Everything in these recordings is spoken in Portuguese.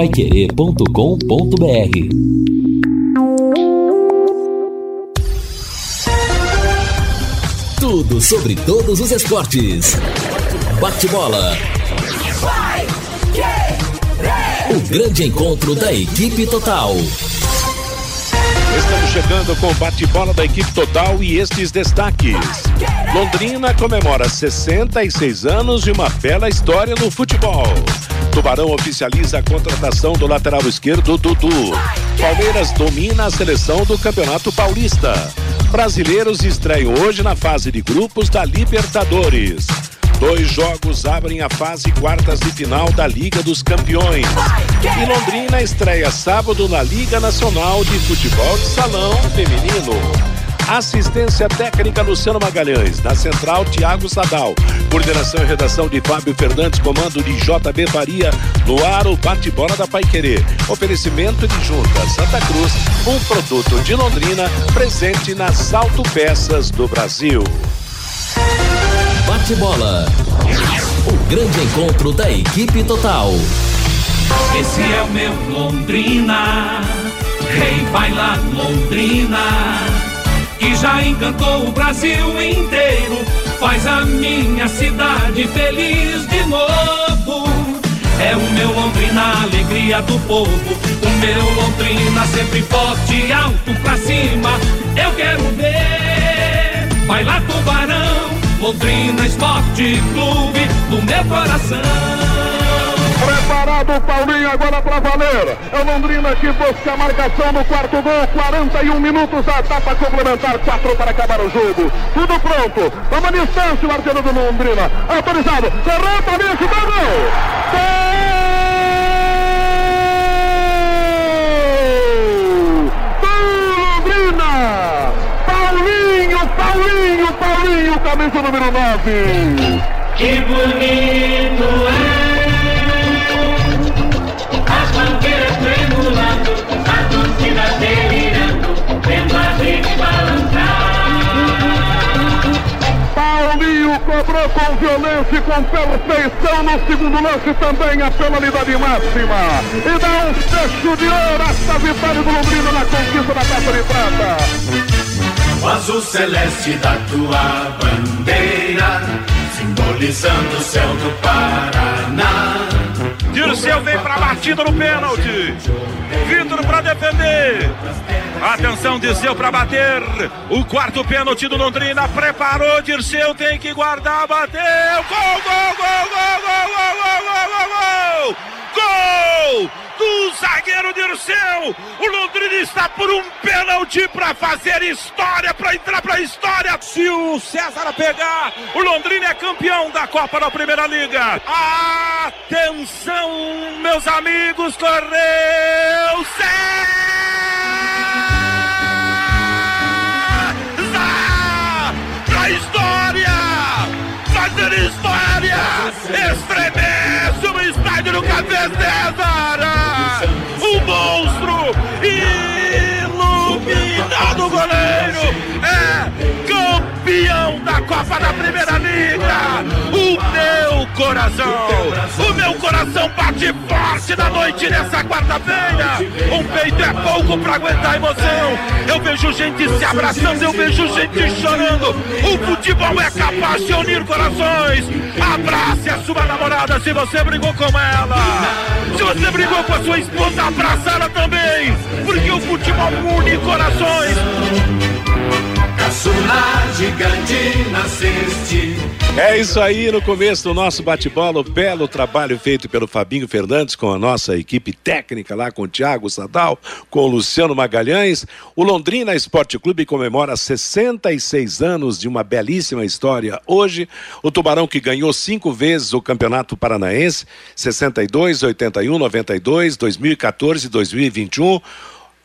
paiquerê.com.br Tudo sobre todos os esportes. Bate-bola. O grande encontro da equipe total. Estamos chegando com o bate-bola da equipe total e estes destaques. Londrina comemora 66 anos e uma bela história no futebol. Tubarão oficializa a contratação do lateral esquerdo Dudu. Palmeiras domina a seleção do Campeonato Paulista. Brasileiros estreiam hoje na fase de grupos da Libertadores. Dois jogos abrem a fase quartas de final da Liga dos Campeões. E Londrina estreia sábado na Liga Nacional de Futebol de Salão Feminino. Assistência técnica Luciano Magalhães. Na central, Tiago Sadal. Coordenação e redação de Fábio Fernandes. Comando de JB Faria. No ar, o bate-bola da Paiquerê. Oferecimento de Junta Santa Cruz. Um produto de Londrina presente nas autopeças do Brasil. Bate-bola. O grande encontro da equipe total. Esse é o meu Londrina. Rei vai lá, Londrina. Que já encantou o Brasil inteiro. Faz a minha cidade feliz de novo. É o meu Londrina, alegria do povo. O meu Londrina sempre forte alto pra cima. Eu quero ver. Vai lá, Tubarão. Londrina Esporte Clube do meu coração. Preparado o Paulinho agora para valer. É o Londrina que busca a marcação no quarto gol. 41 minutos a etapa complementar. 4 para acabar o jogo. Tudo pronto. Toma distância o arqueiro do Londrina. Autorizado. Cerrou, Paulinho, gol. Gol! Do Paulinho, Paulinho, camisa número 9. Que bonito é cobrou com violência e com perfeição no segundo lance também a penalidade máxima. E dá um fecho de ouro esta vitória do Londrina na conquista da Taça de Prata. O azul celeste da tua bandeira, simbolizando o céu do Paraná. Dirceu vem pra batida no pênalti. Vitor pra defender. Atenção, Dirceu pra bater. O quarto pênalti do Londrina. Preparou, Dirceu tem que guardar, bateu. Gol, gol, gol, gol, gol, gol, gol, gol, gol, gol. Gol! do zagueiro Dirceu. O Londrina está por um pênalti para fazer história, para entrar para a história. Se o César pegar, o Londrina é campeão da Copa da Primeira Liga. Atenção, meus amigos, correu César! Pra história! Fazer história! Estremece o Dedé o Ara! Monstro! Iluminado goleiro! Campeão da Copa da Primeira Liga. O meu coração, o meu coração bate forte na noite dessa quarta-feira. Um peito é pouco pra aguentar a emoção. Eu vejo gente se abraçando, eu vejo gente chorando. O futebol é capaz de unir corações. Abrace a sua namorada se você brigou com ela. Se você brigou com a sua esposa, abraça ela também. Porque o futebol une corações. É isso aí, no começo do nosso bate-bola, belo trabalho feito pelo Fabinho Fernandes com a nossa equipe técnica lá, com o Thiago Sadal, com o Luciano Magalhães. O Londrina Esporte Clube comemora 66 anos de uma belíssima história. Hoje, o Tubarão que ganhou cinco vezes o Campeonato Paranaense, 62, 81, 92, 2014 e 2021.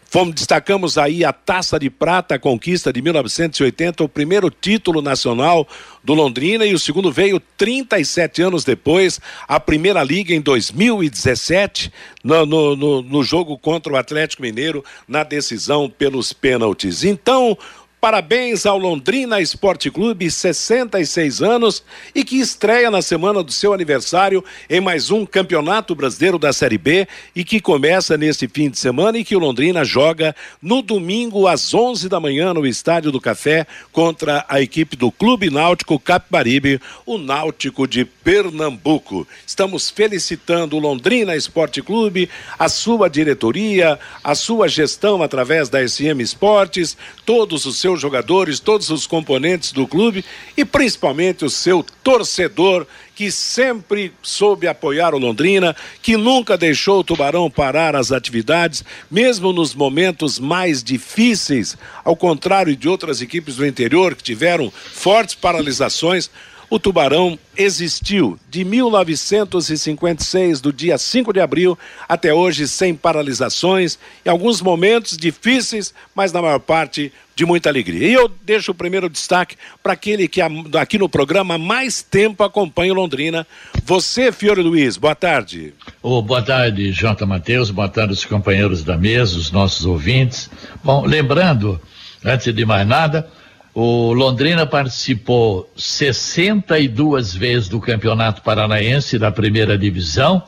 Fomos, destacamos aí a Taça de Prata, a conquista de 1980, o primeiro título nacional do Londrina e o segundo veio 37 anos depois, a Primeira Liga em 2017, no, no, no, no jogo contra o Atlético Mineiro, na decisão pelos pênaltis. Então, parabéns ao Londrina Esporte Clube, 66 anos e que estreia na semana do seu aniversário em mais um Campeonato Brasileiro da Série B e que começa neste fim de semana e que o Londrina joga no domingo às 11 da manhã no Estádio do Café contra a equipe do Clube Náutico Capibaribe, o Náutico de Pernambuco. Estamos felicitando o Londrina Esporte Clube, a sua diretoria, a sua gestão através da SM Esportes, todos os seus jogadores, todos os componentes do clube e principalmente o seu torcedor que sempre soube apoiar o Londrina, que nunca deixou o Tubarão parar as atividades, mesmo nos momentos mais difíceis, ao contrário de outras equipes do interior que tiveram fortes paralisações o tubarão existiu de 1956, do dia 5 de abril, até hoje, sem paralisações, em alguns momentos difíceis, mas na maior parte de muita alegria. E eu deixo o primeiro destaque para aquele que aqui no programa mais tempo acompanha o Londrina. Você, Fiore Luiz, boa tarde. Oh, boa tarde, Jota Matheus, boa tarde os companheiros da mesa, os nossos ouvintes. Bom, lembrando, antes de mais nada, o Londrina participou 62 vezes do Campeonato Paranaense da primeira divisão,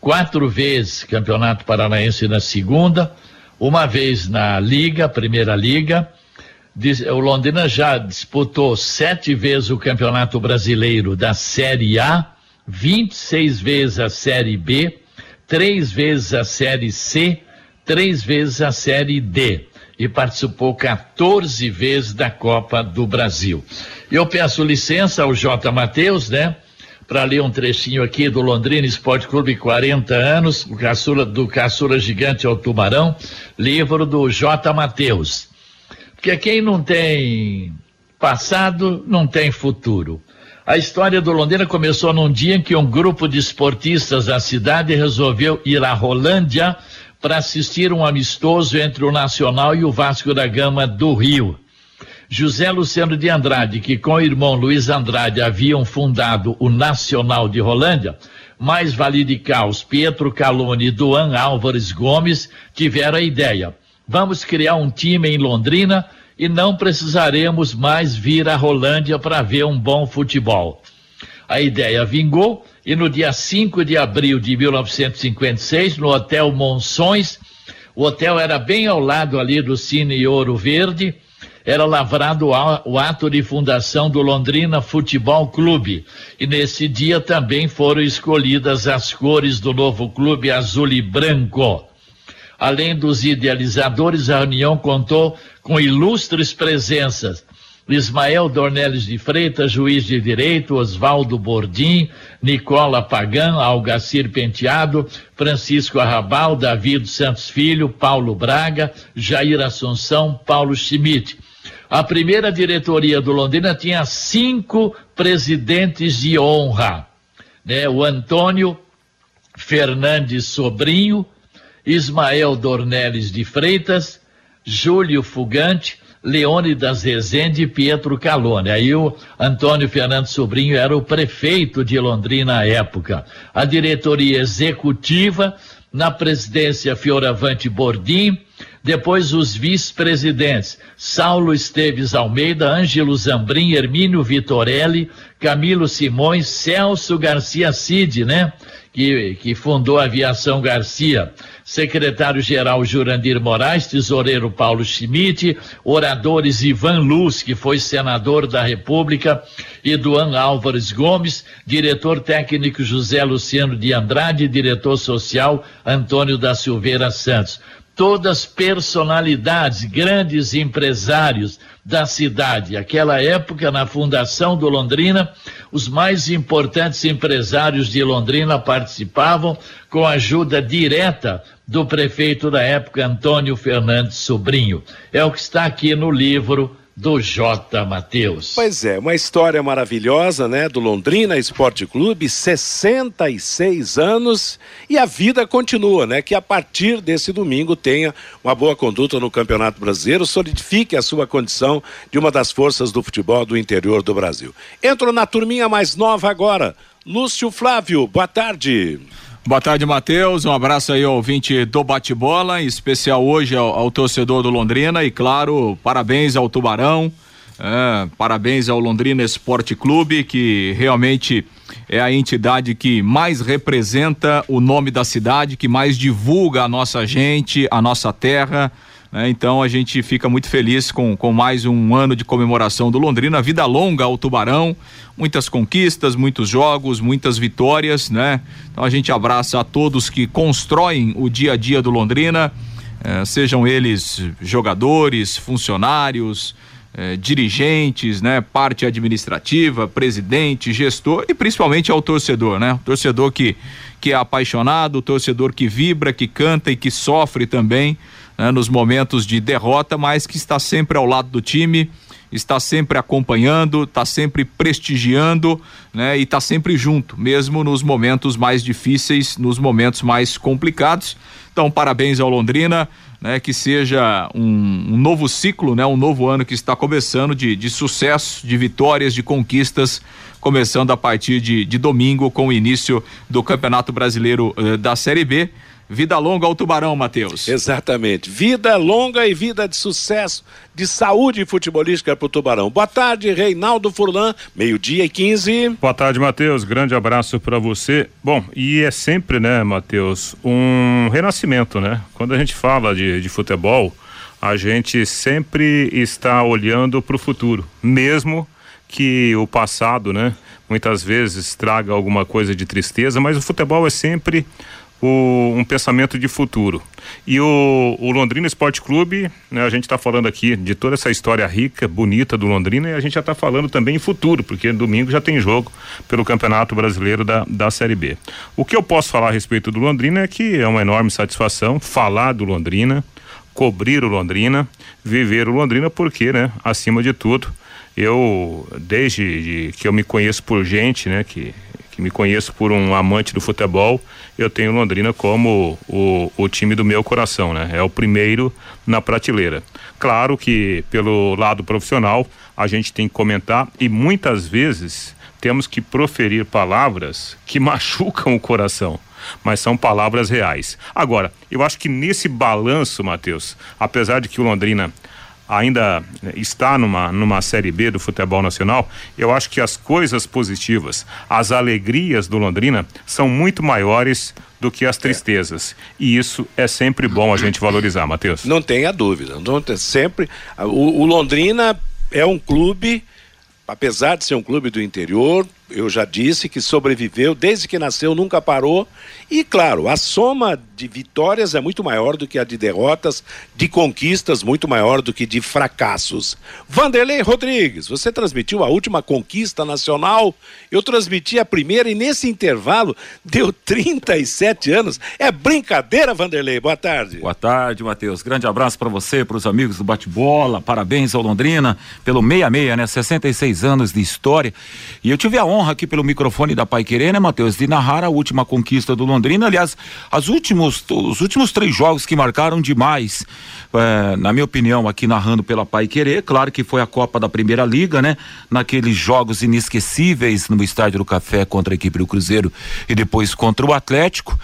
quatro vezes Campeonato Paranaense na segunda, uma vez na Liga, Primeira Liga. O Londrina já disputou sete vezes o Campeonato Brasileiro da Série A, 26 vezes a Série B, três vezes a Série C, três vezes a Série D e participou 14 vezes da Copa do Brasil. Eu peço licença ao J. Matheus, né? Para ler um trechinho aqui do Londrina Esporte Clube 40 anos, o caçula, do Caçula Gigante ao Tubarão, livro do J. Matheus. Porque quem não tem passado, não tem futuro. A história do Londrina começou num dia em que um grupo de esportistas da cidade resolveu ir à Rolândia para assistir um amistoso entre o Nacional e o Vasco da Gama do Rio. José Luciano de Andrade, que com o irmão Luiz Andrade haviam fundado o Nacional de Rolândia, mais Vale Caos, Pietro Calone e Duan Álvares Gomes tiveram a ideia. Vamos criar um time em Londrina e não precisaremos mais vir a Rolândia para ver um bom futebol. A ideia vingou e no dia 5 de abril de 1956, no Hotel Monções, o hotel era bem ao lado ali do Cine Ouro Verde, era lavrado o ato de fundação do Londrina Futebol Clube. E nesse dia também foram escolhidas as cores do novo clube azul e branco. Além dos idealizadores, a reunião contou com ilustres presenças Ismael Dornelles de Freitas, juiz de direito, Oswaldo Bordim, Nicola Pagan, Algacir Penteado, Francisco Arrabal, David Santos Filho, Paulo Braga, Jair Assunção, Paulo Schmidt. A primeira diretoria do Londrina tinha cinco presidentes de honra, né? O Antônio Fernandes Sobrinho, Ismael Dornelles de Freitas, Júlio Fugante, Leônidas Rezende e Pietro Calone. Aí o Antônio Fernando Sobrinho era o prefeito de Londrina à época. A diretoria executiva, na presidência Fioravante Bordim, depois os vice-presidentes Saulo Esteves Almeida, Ângelo Zambrim, Hermínio Vitorelli, Camilo Simões, Celso Garcia Cid, né? Que, que fundou a Aviação Garcia secretário-geral Jurandir Moraes, tesoureiro Paulo Schmidt, oradores Ivan Luz, que foi senador da República, e Duan Álvares Gomes, diretor técnico José Luciano de Andrade, diretor social Antônio da Silveira Santos. Todas personalidades, grandes empresários, da cidade. Aquela época, na fundação do Londrina, os mais importantes empresários de Londrina participavam com a ajuda direta do prefeito da época, Antônio Fernandes Sobrinho. É o que está aqui no livro do J. Matheus. Pois é, uma história maravilhosa, né? Do Londrina Esporte Clube, 66 anos e a vida continua, né? Que a partir desse domingo tenha uma boa conduta no Campeonato Brasileiro, solidifique a sua condição de uma das forças do futebol do interior do Brasil. Entro na turminha mais nova agora. Lúcio Flávio, boa tarde. Boa tarde, Matheus. Um abraço aí ao ouvinte do bate-bola, em especial hoje ao, ao, torcedor do Londrina e, claro, parabéns ao Tubarão, é, parabéns ao Londrina Esporte Clube, que realmente é a entidade que mais representa o nome da cidade, que mais divulga a nossa gente, a nossa terra. Né? Então a gente fica muito feliz com, com mais um ano de comemoração do Londrina. Vida longa ao Tubarão, muitas conquistas, muitos jogos, muitas vitórias, né? Então a gente abraça a todos que constroem o dia a dia do Londrina, eh, sejam eles jogadores, funcionários, eh, dirigentes, né, parte administrativa, presidente, gestor e principalmente ao torcedor, né? O torcedor que que é apaixonado, o torcedor que vibra, que canta e que sofre também né, nos momentos de derrota, mas que está sempre ao lado do time, está sempre acompanhando, está sempre prestigiando, né, e está sempre junto, mesmo nos momentos mais difíceis, nos momentos mais complicados. Então, parabéns ao Londrina, né, que seja um, um, novo ciclo, né, um novo ano que está começando de, de sucesso, de vitórias, de conquistas, começando a partir de, de domingo com o início do Campeonato Brasileiro eh, da Série B. Vida longa ao Tubarão, Matheus. Exatamente. Vida longa e vida de sucesso, de saúde futebolística para o Tubarão. Boa tarde, Reinaldo Furlan, meio-dia e 15. Boa tarde, Matheus. Grande abraço para você. Bom, e é sempre, né, Matheus, um renascimento, né? Quando a gente fala de, de futebol, a gente sempre está olhando para o futuro, mesmo que o passado, né, muitas vezes traga alguma coisa de tristeza, mas o futebol é sempre o, um pensamento de futuro. E o, o Londrina Esporte Clube, né, a gente está falando aqui de toda essa história rica, bonita do Londrina, e a gente já está falando também em futuro, porque domingo já tem jogo pelo Campeonato Brasileiro da, da Série B. O que eu posso falar a respeito do Londrina é que é uma enorme satisfação falar do Londrina, cobrir o Londrina, viver o Londrina, porque, né, acima de tudo, eu, desde que eu me conheço por gente, né, que que me conheço por um amante do futebol, eu tenho Londrina como o, o time do meu coração, né? É o primeiro na prateleira. Claro que pelo lado profissional a gente tem que comentar e muitas vezes temos que proferir palavras que machucam o coração mas são palavras reais. Agora, eu acho que nesse balanço, Matheus, apesar de que o Londrina ainda está numa, numa Série B do futebol nacional, eu acho que as coisas positivas, as alegrias do Londrina são muito maiores do que as tristezas. E isso é sempre bom a gente valorizar, Matheus. Não tenha dúvida. Não tem, sempre. O, o Londrina é um clube, apesar de ser um clube do interior, eu já disse que sobreviveu desde que nasceu, nunca parou. E claro, a soma de vitórias é muito maior do que a de derrotas, de conquistas muito maior do que de fracassos. Vanderlei Rodrigues, você transmitiu a última conquista nacional, eu transmiti a primeira e nesse intervalo deu 37 anos. É brincadeira, Vanderlei. Boa tarde. Boa tarde, Matheus. Grande abraço para você, para os amigos do bate-bola. Parabéns ao Londrina pelo 66, né? 66 anos de história. E eu tive a honra aqui pelo microfone da Pai Querer, né, Matheus, de narrar a última conquista do Londrina. Aliás, as últimos, os últimos três jogos que marcaram demais, é, na minha opinião, aqui narrando pela Pai Querer. Claro que foi a Copa da Primeira Liga, né? Naqueles jogos inesquecíveis no Estádio do Café contra a equipe do Cruzeiro e depois contra o Atlético.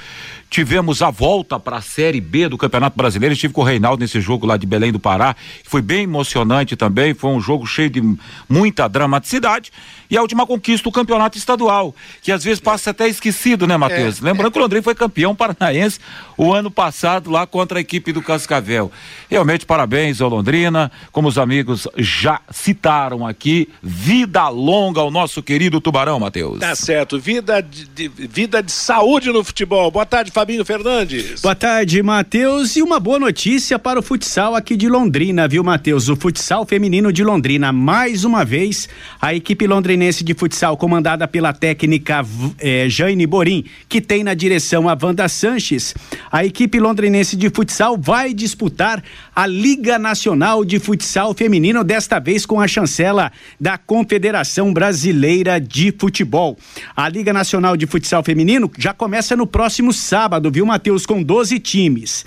Tivemos a volta para a Série B do Campeonato Brasileiro. Estive com o Reinaldo nesse jogo lá de Belém do Pará. Foi bem emocionante também. Foi um jogo cheio de muita dramaticidade. E a última conquista do campeonato estadual, que às vezes passa até esquecido, né, Matheus? É, Lembrando é. que o Londrina foi campeão paranaense o ano passado lá contra a equipe do Cascavel. Realmente, parabéns ao Londrina. Como os amigos já citaram aqui, vida longa ao nosso querido Tubarão, Matheus. Tá certo. Vida de, de, vida de saúde no futebol. Boa tarde, Fabinho Fernandes. Boa tarde, Matheus. E uma boa notícia para o futsal aqui de Londrina, viu, Matheus? O futsal feminino de Londrina, mais uma vez, a equipe londrinense de futsal, comandada pela técnica eh, Jane Borim, que tem na direção a Wanda Sanches. A equipe londrinense de futsal vai disputar a Liga Nacional de Futsal Feminino, desta vez com a chancela da Confederação Brasileira de Futebol. A Liga Nacional de Futsal Feminino já começa no próximo sábado, viu, Matheus, com 12 times.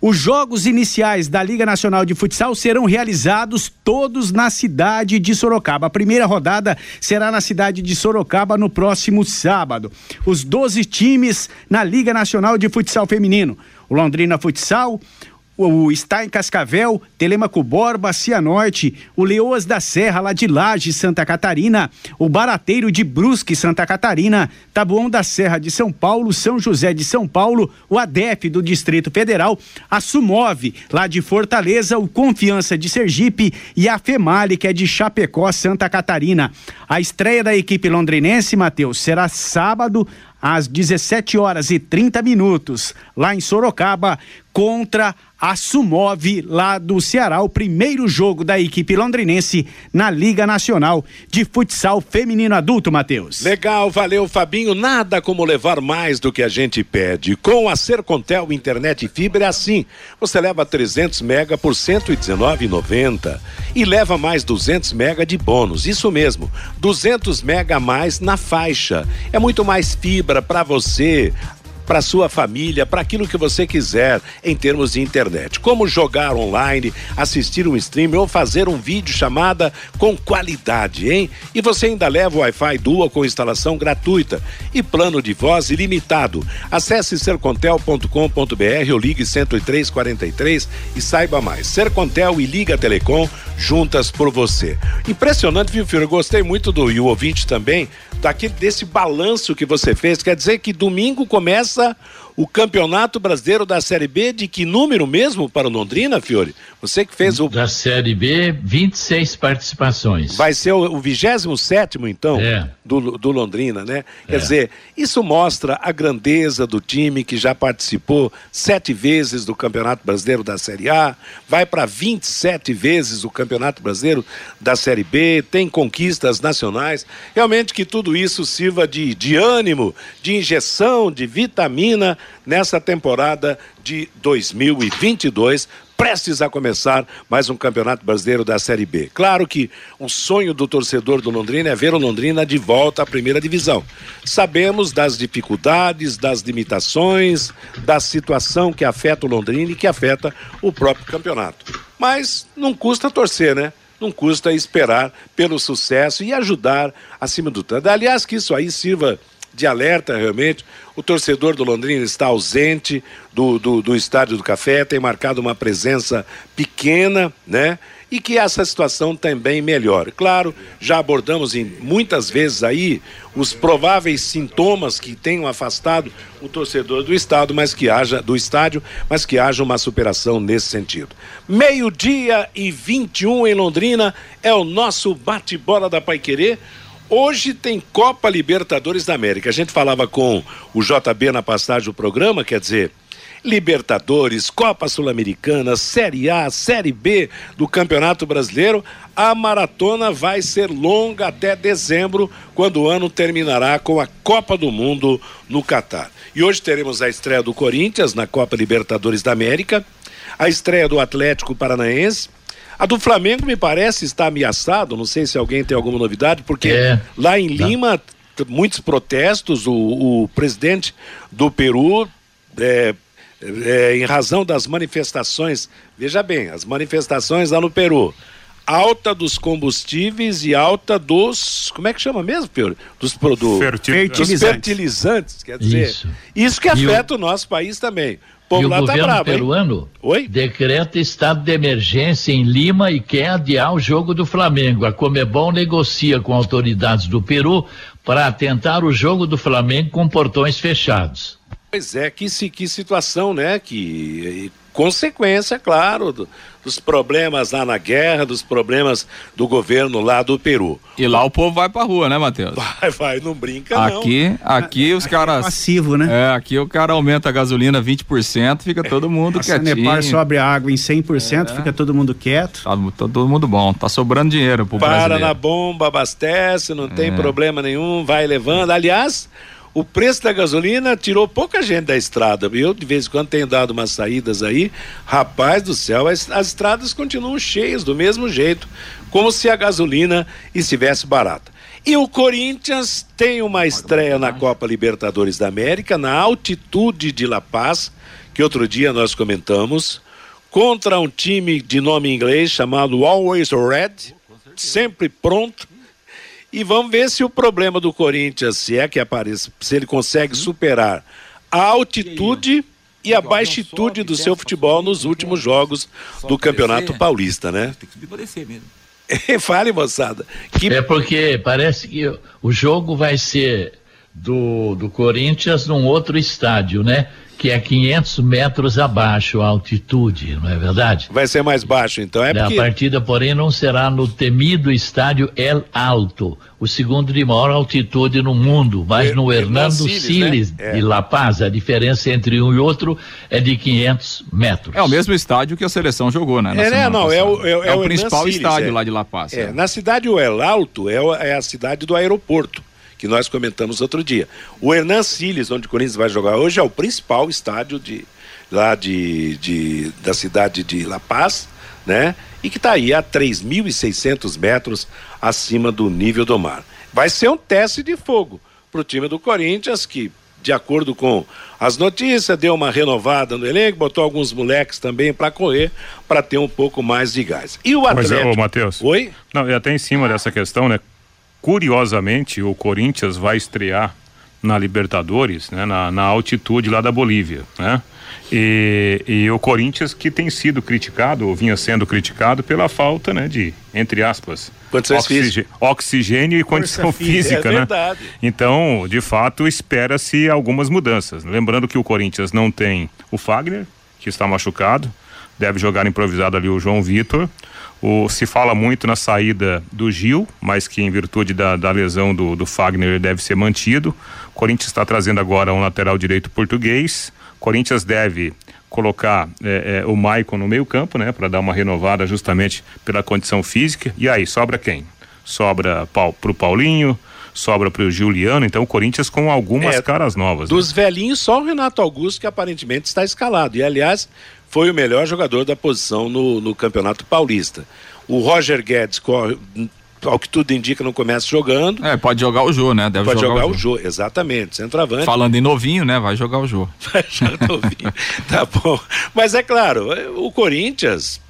Os jogos iniciais da Liga Nacional de Futsal serão realizados todos na cidade de Sorocaba. A primeira rodada será na cidade de Sorocaba no próximo sábado. Os 12 times na Liga Nacional de Futsal Feminino. O Londrina Futsal, o está em Cascavel, Telemaco Borba, Cianorte, o Leoas da Serra, lá de Laje, Santa Catarina, o Barateiro de Brusque, Santa Catarina, Tabuão da Serra de São Paulo, São José de São Paulo, o ADEF do Distrito Federal, a Sumove, lá de Fortaleza, o Confiança de Sergipe e a Female, que é de Chapecó, Santa Catarina. A estreia da equipe londrinense, Matheus, será sábado às 17 horas e 30 minutos, lá em Sorocaba, contra a Sumove lá do Ceará, o primeiro jogo da equipe londrinense na Liga Nacional de Futsal Feminino Adulto, Matheus. Legal, valeu Fabinho, nada como levar mais do que a gente pede. Com a Sercontel Internet e Fibra é assim, você leva 300 mega por 119,90 e leva mais 200 mega de bônus, isso mesmo, 200 mega a mais na faixa. É muito mais fibra para você, para sua família, para aquilo que você quiser em termos de internet. Como jogar online, assistir um stream ou fazer um vídeo chamada com qualidade, hein? E você ainda leva o Wi-Fi Dual com instalação gratuita e plano de voz ilimitado. Acesse sercontel.com.br ou ligue 10343 e saiba mais. Sercontel e Liga Telecom juntas por você. Impressionante, viu? Eu gostei muito do e o ouvinte também daquele desse balanço que você fez. Quer dizer que domingo começa o Campeonato Brasileiro da Série B de que número mesmo para o Londrina, Fiore? Você que fez o. Da Série B, 26 participações. Vai ser o 27 então, é. do, do Londrina, né? Quer é. dizer, isso mostra a grandeza do time que já participou sete vezes do Campeonato Brasileiro da Série A, vai para 27 vezes o Campeonato Brasileiro da Série B, tem conquistas nacionais. Realmente que tudo isso sirva de, de ânimo, de injeção, de vitamina nessa temporada de 2022, prestes a começar mais um Campeonato Brasileiro da Série B. Claro que o sonho do torcedor do Londrina é ver o Londrina de volta à primeira divisão. Sabemos das dificuldades, das limitações, da situação que afeta o Londrina e que afeta o próprio campeonato. Mas não custa torcer, né? Não custa esperar pelo sucesso e ajudar acima do tanto. Aliás, que isso aí sirva de alerta realmente. O torcedor do Londrina está ausente do, do, do Estádio do Café, tem marcado uma presença pequena, né? E que essa situação também melhore. Claro, já abordamos em, muitas vezes aí os prováveis sintomas que tenham afastado o torcedor do estado, mas que haja do estádio, mas que haja uma superação nesse sentido. Meio-dia e 21 em Londrina é o nosso bate-bola da Paiquerê. Hoje tem Copa Libertadores da América. A gente falava com o JB na passagem do programa, quer dizer, Libertadores, Copa Sul-Americana, Série A, Série B do Campeonato Brasileiro. A maratona vai ser longa até dezembro, quando o ano terminará com a Copa do Mundo no Catar. E hoje teremos a estreia do Corinthians na Copa Libertadores da América, a estreia do Atlético Paranaense a do Flamengo me parece estar ameaçado, não sei se alguém tem alguma novidade, porque é. lá em Lima, muitos protestos, o, o presidente do Peru, é, é, em razão das manifestações, veja bem, as manifestações lá no Peru, alta dos combustíveis e alta dos. Como é que chama mesmo, Pedro? Dos produtos. Fertilizantes. fertilizantes. Quer dizer, isso, isso que afeta o... o nosso país também povo e o lá governo tá bravo, peruano decreta estado de emergência em Lima e quer adiar o jogo do Flamengo. A Comebol negocia com autoridades do Peru para tentar o jogo do Flamengo com portões fechados. Pois é, que, que situação, né? Que consequência, claro, do, dos problemas lá na guerra, dos problemas do governo lá do Peru. E lá o povo vai pra rua, né, Matheus? Vai, vai, não brinca aqui, não. Aqui os caras... É passivo, né? É, aqui o cara aumenta a gasolina 20%, fica todo mundo a quietinho. A Sanepar sobe a água em 100%, é. fica todo mundo quieto. Tá, tá, todo mundo bom, tá sobrando dinheiro pro Para brasileiro. na bomba, abastece, não é. tem problema nenhum, vai levando. Aliás o preço da gasolina tirou pouca gente da estrada. Eu, de vez em quando, tenho dado umas saídas aí. Rapaz do céu, as, as estradas continuam cheias do mesmo jeito, como se a gasolina estivesse barata. E o Corinthians tem uma estreia na Copa Libertadores da América, na altitude de La Paz, que outro dia nós comentamos, contra um time de nome inglês chamado Always Red, sempre pronto. E vamos ver se o problema do Corinthians, se é que aparece, se ele consegue superar a altitude e a baixitude do seu futebol nos últimos jogos do Campeonato Paulista, né? Tem que descer mesmo. Fale, moçada. Que É porque parece que o jogo vai ser do, do Corinthians num outro estádio, né? Que é 500 metros abaixo a altitude, não é verdade? vai ser mais baixo, então é A porque partida, porém, não será no temido estádio El Alto, o segundo de maior altitude no mundo, mas Er- no Hernan Hernando Siles, Siles né? É. de La Paz. A diferença entre um e outro é de 500 metros. É o mesmo estádio que a seleção jogou, né? na É, né? Não, é o, é, o- é o o principal Siles, estádio é. lá de La Paz. É, é. na cidade o El Alto é, é a cidade do aeroporto, que nós comentamos outro dia. O Hernan Siles, onde o Corinthians vai jogar hoje, é o principal estádio de, lá de, de- da cidade de La Paz, né? E que está aí a 3.600 metros acima do nível do mar. Vai ser um teste de fogo para o time do Corinthians, que, de acordo com as notícias, deu uma renovada no elenco, botou alguns moleques também para correr, para ter um pouco mais de gás. E o Mas, Atlético... ô, Matheus. Oi? Não, e até em cima dessa questão, né? Curiosamente, o Corinthians vai estrear na Libertadores, né? Na, na altitude lá da Bolívia, né? E, e o Corinthians que tem sido criticado, ou vinha sendo criticado pela falta, né? De, entre aspas, físicas. oxigênio e condição física, física, é né? verdade. Então, de fato, espera-se algumas mudanças. Lembrando que o Corinthians não tem o Fagner, que está machucado, deve jogar improvisado ali o João Vitor. O, se fala muito na saída do Gil, mas que em virtude da, da lesão do, do Fagner deve ser mantido. O Corinthians está trazendo agora um lateral direito português. O Corinthians deve colocar eh, eh, o Maicon no meio campo, né, para dar uma renovada justamente pela condição física. E aí, sobra quem? Sobra pau, pro Paulinho, sobra pro Juliano, então o Corinthians com algumas É, caras novas. né? Dos velhinhos, só o Renato Augusto, que aparentemente está escalado. E, aliás, foi o melhor jogador da posição no, no Campeonato Paulista. O Roger Guedes, corre, ao que tudo indica, não começa jogando. É, pode jogar o Jô, né? Deve Pode jogar, jogar, o jogo, exatamente, centroavante. Falando em novinho, né? Vai jogar o Jô. Já tô ouvindo. tá bom. Mas é claro, o Corinthians,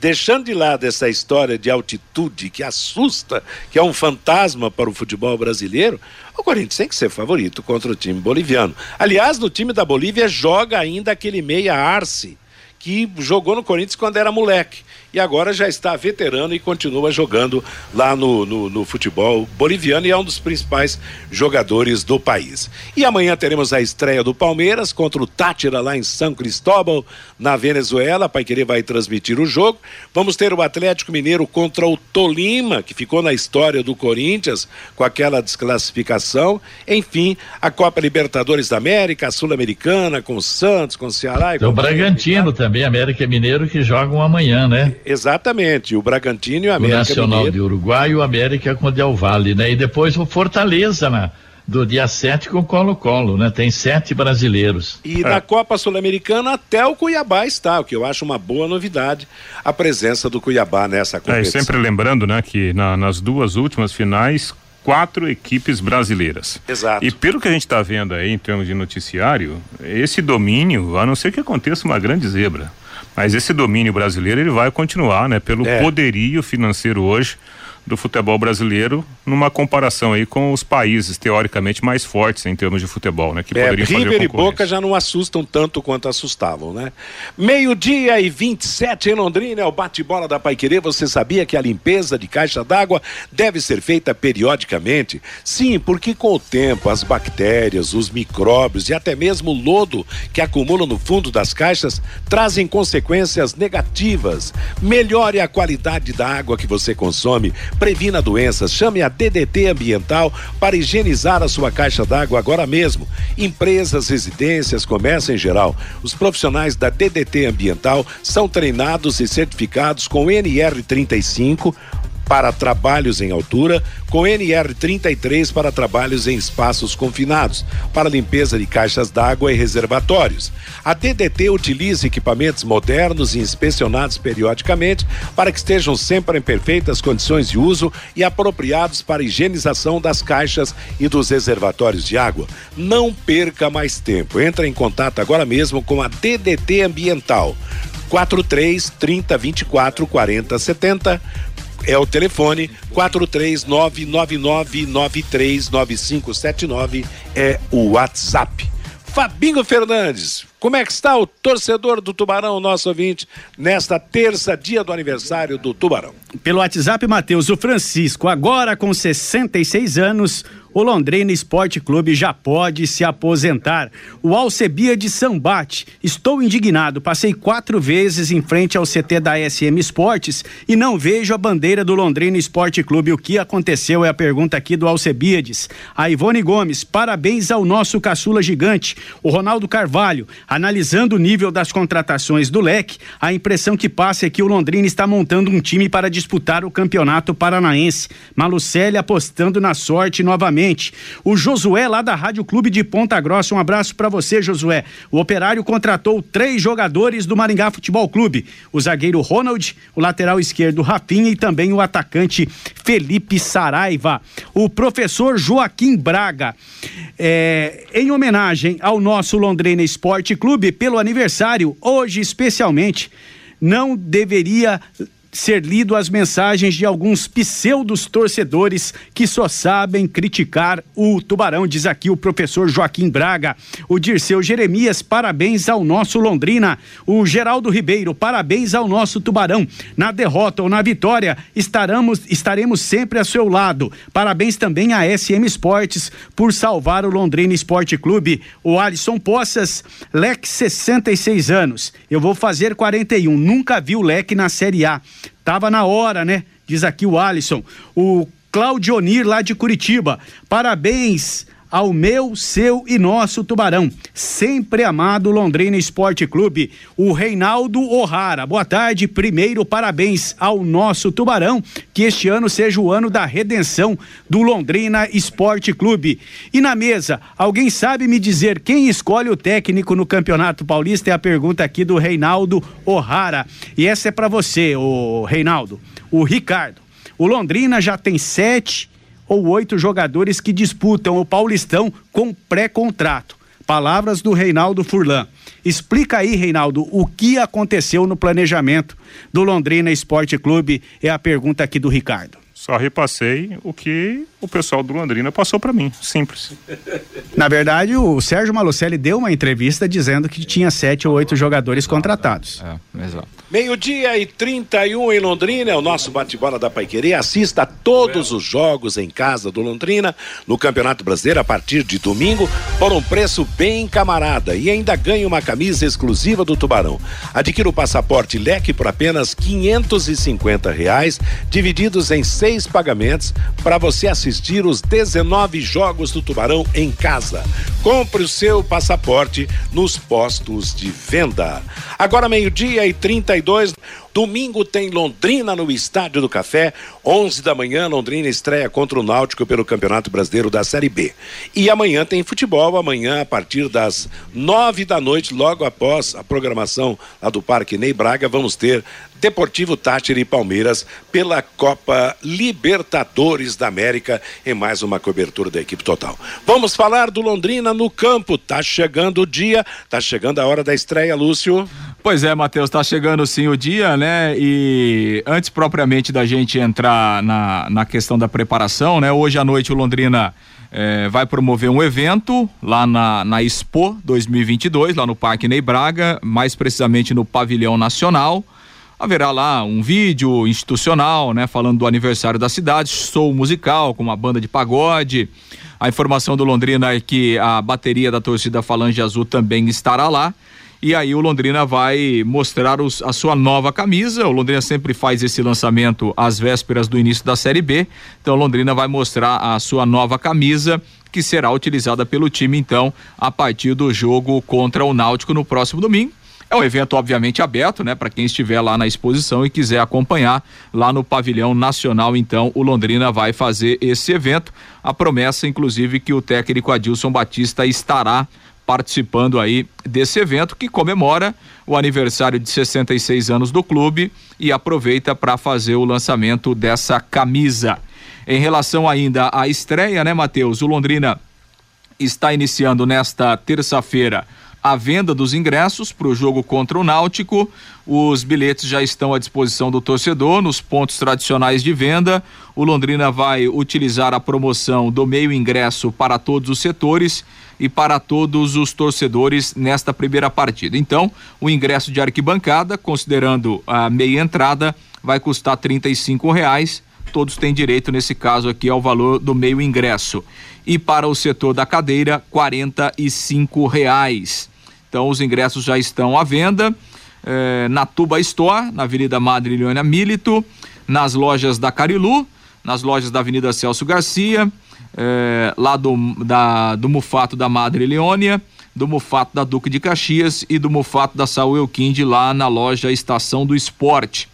deixando de lado essa história de altitude que assusta, que é um fantasma para o futebol brasileiro, o Corinthians tem que ser favorito contra o time boliviano. Aliás, no time da Bolívia joga ainda aquele meia Arce, que jogou no Corinthians quando era moleque. E agora já está veterano e continua jogando lá no, no, no futebol boliviano e é um dos principais jogadores do país. E amanhã teremos a estreia do Palmeiras contra o Tátira lá em São Cristóbal, na Venezuela. A Pai Querer vai transmitir o jogo. Vamos ter o Atlético Mineiro contra o Tolima, que ficou na história do Corinthians com aquela desclassificação. Enfim, a Copa Libertadores da América, a Sul-Americana, com o Santos, com o Ceará. e o Bragantino também, América Mineiro, que jogam amanhã, né? Exatamente, o Bragantino e o O América Nacional Mineiro. de Uruguai e o América com o Del Valle, né? E depois o Fortaleza, né? Do dia 7 com o Colo-Colo, né? Tem sete brasileiros. E na Copa Sul-Americana até o Cuiabá está, o que eu acho uma boa novidade, a presença do Cuiabá nessa É, e competição. sempre lembrando, né, que na- nas duas últimas finais, quatro equipes brasileiras. Exato. E pelo que a gente está vendo aí em termos de noticiário, esse domínio, a não ser que aconteça uma grande zebra, mas esse domínio brasileiro ele vai continuar, né, pelo É. poderio financeiro hoje do futebol brasileiro numa comparação aí com os países teoricamente mais fortes em termos de futebol, né, que É, poderiam fazer River e. Boca já não assustam tanto quanto assustavam, né? Meio-dia e 27 em Londrina, é o bate-bola da Paiquerê. Você sabia que a limpeza de caixa d'água deve ser feita periodicamente? Sim, porque com o tempo as bactérias, os micróbios e até mesmo o lodo que acumula no fundo das caixas trazem consequências negativas. Melhore a qualidade da água que você consome, previna doenças, chame a DDT Ambiental para higienizar a sua caixa d'água agora mesmo. Empresas, residências, comércio em geral. Os profissionais da DDT Ambiental são treinados e certificados com NR35 para trabalhos em altura, com NR33 para trabalhos em espaços confinados, para limpeza de caixas d'água e reservatórios. A DDT utiliza equipamentos modernos e inspecionados periodicamente para que estejam sempre em perfeitas condições de uso e apropriados para higienização das caixas e dos reservatórios de água. Não perca mais tempo. Entre em contato agora mesmo com a DDT Ambiental. 43 30 24 40 70 é o telefone 43999939579 é o WhatsApp. Fabinho Fernandes, como é que está o torcedor do Tubarão, nosso ouvinte, nesta terça, dia do aniversário do Tubarão? Pelo WhatsApp, Matheus, o Francisco, agora com 66 anos, o Londrina Esporte Clube já pode se aposentar. O Alcebia de Sambate. Estou indignado. Passei quatro vezes em frente ao CT da SM Esportes e não vejo a bandeira do Londrina Esporte Clube. O que aconteceu é a pergunta aqui do Alcebiades. A Ivone Gomes, parabéns ao nosso caçula gigante. O Ronaldo Carvalho, analisando o nível das contratações do leque, a impressão que passa é que o Londrina está montando um time para disputar o campeonato paranaense. Malucelli apostando na sorte novamente o Josué, lá da Rádio Clube de Ponta Grossa, um abraço para você, Josué. O operário contratou três jogadores do Maringá Futebol Clube: o zagueiro Ronald, o lateral esquerdo Rafinha e também o atacante Felipe Saraiva. O professor Joaquim Braga, é, em homenagem ao nosso Londrina Esporte Clube, pelo aniversário, hoje especialmente, não deveria ser lido as mensagens de alguns pseudos torcedores que só sabem criticar o Tubarão, diz aqui o professor Joaquim Braga. O Dirceu Jeremias, parabéns ao nosso Londrina. O Geraldo Ribeiro, parabéns ao nosso Tubarão. Na derrota ou na vitória, estaremos, estaremos sempre a seu lado. Parabéns também à SM Esportes por salvar o Londrina Esporte Clube. O Alisson Poças, Leque 66 anos. Eu vou fazer 41. Nunca vi o Leque na Série A. Tava na hora, né? Diz aqui o Alisson. O Claudionir lá de Curitiba. Parabéns ao meu, seu e nosso Tubarão. Sempre amado Londrina Esporte Clube. O Reinaldo O'Hara. Boa tarde. Primeiro, parabéns ao nosso Tubarão. Que este ano seja o ano da redenção do Londrina Esporte Clube. E na mesa, alguém sabe me dizer quem escolhe o técnico no Campeonato Paulista? É a pergunta aqui do Reinaldo O'Hara. E essa é para você, o Reinaldo. O Ricardo. O Londrina já tem sete ou oito jogadores que disputam o Paulistão com pré-contrato. Palavras do Reinaldo Furlan. Explica aí, Reinaldo, o que aconteceu no planejamento do Londrina Esporte Clube? É a pergunta aqui do Ricardo. Só repassei o que o pessoal do Londrina passou para mim. Simples. Na verdade, o Sérgio Malucelli deu uma entrevista dizendo que tinha sete ou oito jogadores contratados. É, exato. Meio-dia e 31 em Londrina, é o nosso bate-bola da Paiquerê. Assista a todos os jogos em casa do Londrina no Campeonato Brasileiro a partir de domingo por um preço bem camarada e ainda ganhe uma camisa exclusiva do Tubarão. Adquira o passaporte leque por apenas 550 reais, divididos em seis pagamentos para você assistir os 19 jogos do Tubarão em casa. Compre o seu passaporte nos postos de venda. Agora meio-dia e 32. Domingo tem Londrina no Estádio do Café, 11 da manhã. Londrina estreia contra o Náutico pelo Campeonato Brasileiro da Série B. E amanhã tem futebol, amanhã a partir das 9 da noite, logo após a programação lá do Parque Ney Braga, vamos ter Deportivo Tátira e Palmeiras pela Copa Libertadores da América em mais uma cobertura da equipe total. Vamos falar do Londrina no campo. Tá chegando o dia, tá chegando a hora da estreia, Lúcio. Pois é, Matheus, tá chegando sim o dia, né? E antes propriamente da gente entrar na, na questão da preparação, né? Hoje à noite o Londrina é, vai promover um evento lá na, na Expo 2022, lá no Parque Ney Braga, mais precisamente no Pavilhão Nacional haverá lá um vídeo institucional, né, falando do aniversário da cidade, show musical com uma banda de pagode. A informação do Londrina é que a bateria da torcida Falange Azul também estará lá. E aí o Londrina vai mostrar os, a sua nova camisa. O Londrina sempre faz esse lançamento às vésperas do início da Série B. Então o Londrina vai mostrar a sua nova camisa que será utilizada pelo time então a partir do jogo contra o Náutico no próximo domingo. É um evento, obviamente, aberto, né, para quem estiver lá na exposição e quiser acompanhar lá no Pavilhão Nacional. Então, o Londrina vai fazer esse evento. A promessa, inclusive, que o técnico Adilson Batista estará participando aí desse evento que comemora o aniversário de 66 anos do clube e aproveita para fazer o lançamento dessa camisa. Em relação ainda à estreia, né, Matheus? O Londrina está iniciando nesta terça-feira a venda dos ingressos para o jogo contra o Náutico. Os bilhetes já estão à disposição do torcedor nos pontos tradicionais de venda. O Londrina vai utilizar a promoção do meio ingresso para todos os setores e para todos os torcedores nesta primeira partida. Então, o ingresso de arquibancada, considerando a meia entrada, vai custar R$ reais. Todos têm direito, nesse caso aqui, ao valor do meio ingresso. E para o setor da cadeira, R$ reais. Então, os ingressos já estão à venda eh, na Tuba Store, na Avenida Madre Leônia Milito, nas lojas da Carilu, nas lojas da Avenida Celso Garcia, eh, lá do, da, do Mufato da Madre Leônia, do Mufato da Duque de Caxias e do Mufato da Saúl Elquinde lá na loja Estação do Esporte.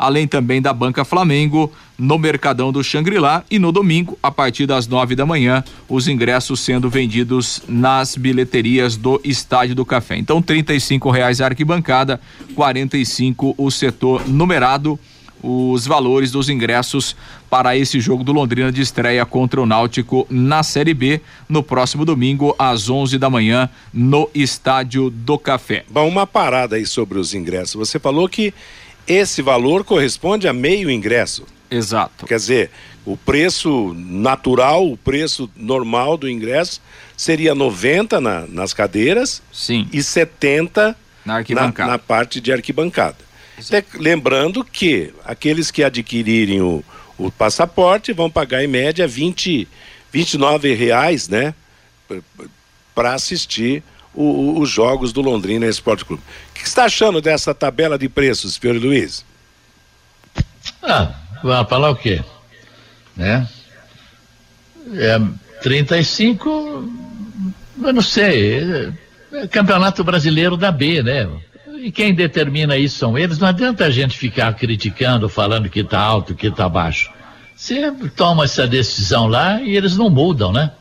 Além também da Banca Flamengo, no Mercadão do Xangri-Lá e no domingo, a partir das nove da manhã, os ingressos sendo vendidos nas bilheterias do Estádio do Café. Então, trinta e reais a arquibancada, quarenta e o setor numerado os valores dos ingressos para esse jogo do Londrina de estreia contra o Náutico na Série B no próximo domingo às 11 da manhã no Estádio do Café. Bom, uma parada aí sobre os ingressos. Você falou que esse valor corresponde a meio ingresso. Exato. Quer dizer, o preço natural, o preço normal do ingresso seria 90 na, nas cadeiras Sim. e 70 na, arquibancada. na, na parte de arquibancada. Até lembrando que aqueles que adquirirem o, o passaporte vão pagar em média 20, 29 reais, né? Para assistir o, o, os jogos do Londrina Esporte Clube. Que está achando dessa tabela de preços, Fiore Luiz? Ah, vai falar o quê? Né? É, 35, eu não sei, é Campeonato Brasileiro da B, né? E quem determina isso são eles. Não adianta a gente ficar criticando, falando que está alto, que está baixo. Você toma essa decisão lá e eles não mudam, né?